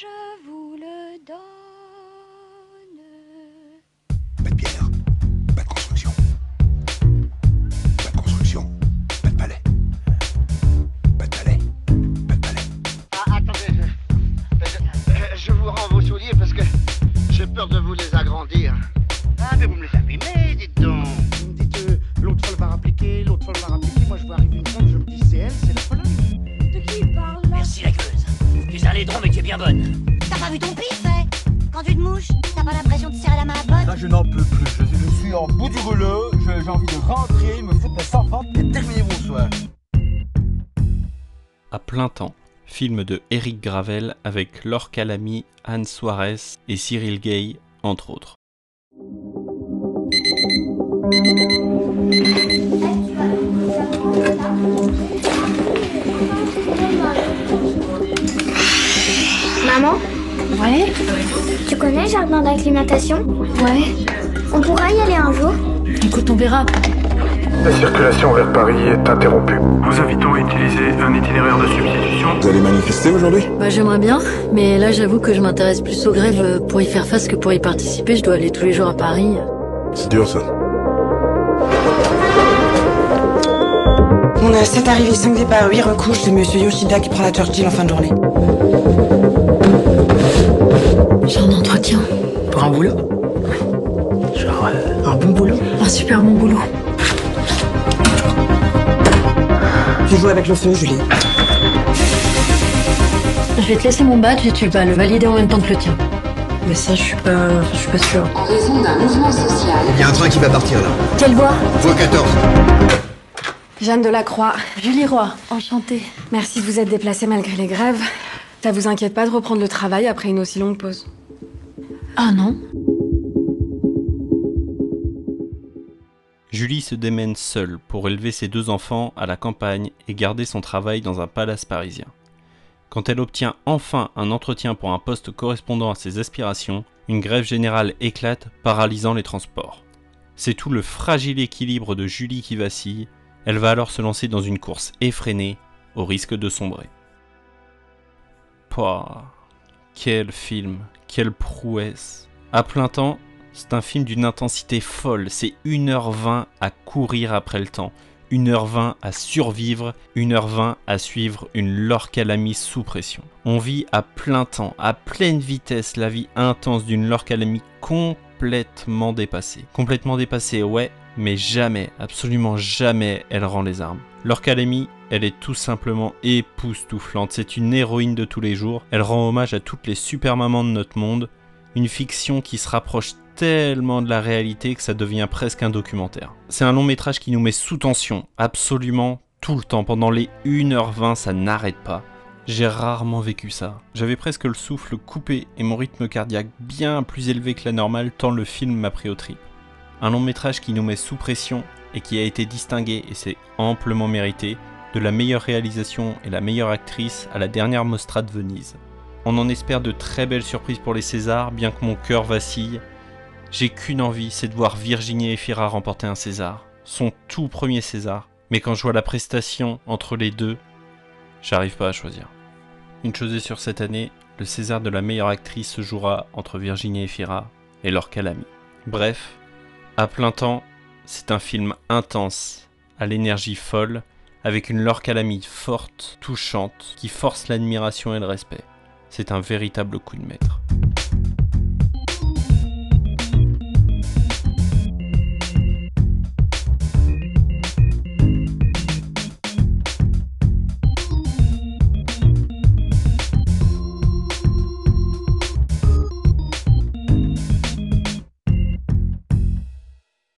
je vous le donne. Pas de pierre, pas de construction. Pas de construction, pas de palais. Pas de palais, pas de palais. Ah, attendez, je, je- je vous rends vos souliers parce que j'ai peur de vous les agrandir. Bonne. T'as pas vu ton pif, eh Quand tu te mouches, t'as pas l'impression de serrer la main à pote Là, je n'en peux plus. Je, je suis en bout du rouleau. J'ai envie de rentrer, me foutre mes sans et terminer mon soir. À plein temps, film de Eric Gravel avec Laure Calamy, Anne Suarez et Cyril Gay, entre autres. Maman, Ouais, tu connais le jardin d'acclimatation ouais. On pourra y aller un jour Écoute, on verra. La circulation vers Paris est interrompue. Nous invitons à utiliser un itinéraire de substitution. Vous allez manifester aujourd'hui? Bah j'aimerais bien, mais là j'avoue que je m'intéresse plus aux grèves pour y faire face que pour y participer. Je dois aller tous les jours à Paris. C'est dur ça. On a 7 arrivées, 5 départs, 8 recouches. C'est monsieur Yoshida qui prend la Churchill en fin de journée. J'ai un entretien. Pour un boulot Genre euh, un bon boulot Un super bon boulot. Tu joues avec le feu, Julie. Je vais te laisser mon badge et tu vas le valider en même temps que le tien. Mais ça je suis pas, je suis pas sûre. En raison d'un mouvement social. Il y a un train qui va partir là. Quelle voix Voie 14. Jeanne Delacroix, Julie Roy, enchantée. merci de vous être déplacée malgré les grèves. Ça vous inquiète pas de reprendre le travail après une aussi longue pause? Ah non Julie se démène seule pour élever ses deux enfants à la campagne et garder son travail dans un palace parisien. Quand elle obtient enfin un entretien pour un poste correspondant à ses aspirations, une grève générale éclate, paralysant les transports. C'est tout le fragile équilibre de Julie qui vacille, elle va alors se lancer dans une course effrénée, au risque de sombrer. Pouah, quel film, quelle prouesse. À plein temps, c'est un film d'une intensité folle, c'est 1h20 à courir après le temps, 1h20 à survivre, 1h20 à suivre une Laure Calamy sous pression. On vit à plein temps, à pleine vitesse, la vie intense d'une Laure Calamy complètement dépassée. Complètement dépassée, ouais, mais jamais, absolument jamais, elle rend les armes. Calamy, elle est tout simplement époustouflante, c'est une héroïne de tous les jours, elle rend hommage à toutes les super mamans de notre monde, une fiction qui se rapproche tellement de la réalité que ça devient presque un documentaire. C'est un long métrage qui nous met sous tension, absolument tout le temps, pendant les 1h20 ça n'arrête pas. J'ai rarement vécu ça. J'avais presque le souffle coupé et mon rythme cardiaque bien plus élevé que la normale tant le film m'a pris au trip. Un long métrage qui nous met sous pression et qui a été distingué, et c'est amplement mérité, de la meilleure réalisation et la meilleure actrice à la dernière Mostra de Venise. On en espère de très belles surprises pour les Césars, bien que mon cœur vacille. J'ai qu'une envie, c'est de voir Virginie Efira remporter un César, son tout premier César. Mais quand je vois la prestation entre les deux, j'arrive pas à choisir. Une chose est sûre cette année, le César de la meilleure actrice se jouera entre Virginie Efira et Laure Calamy. Bref, à plein temps, c'est un film intense, à l'énergie folle, avec une Laure Calamy forte, touchante, qui force l'admiration et le respect. C'est un véritable coup de maître.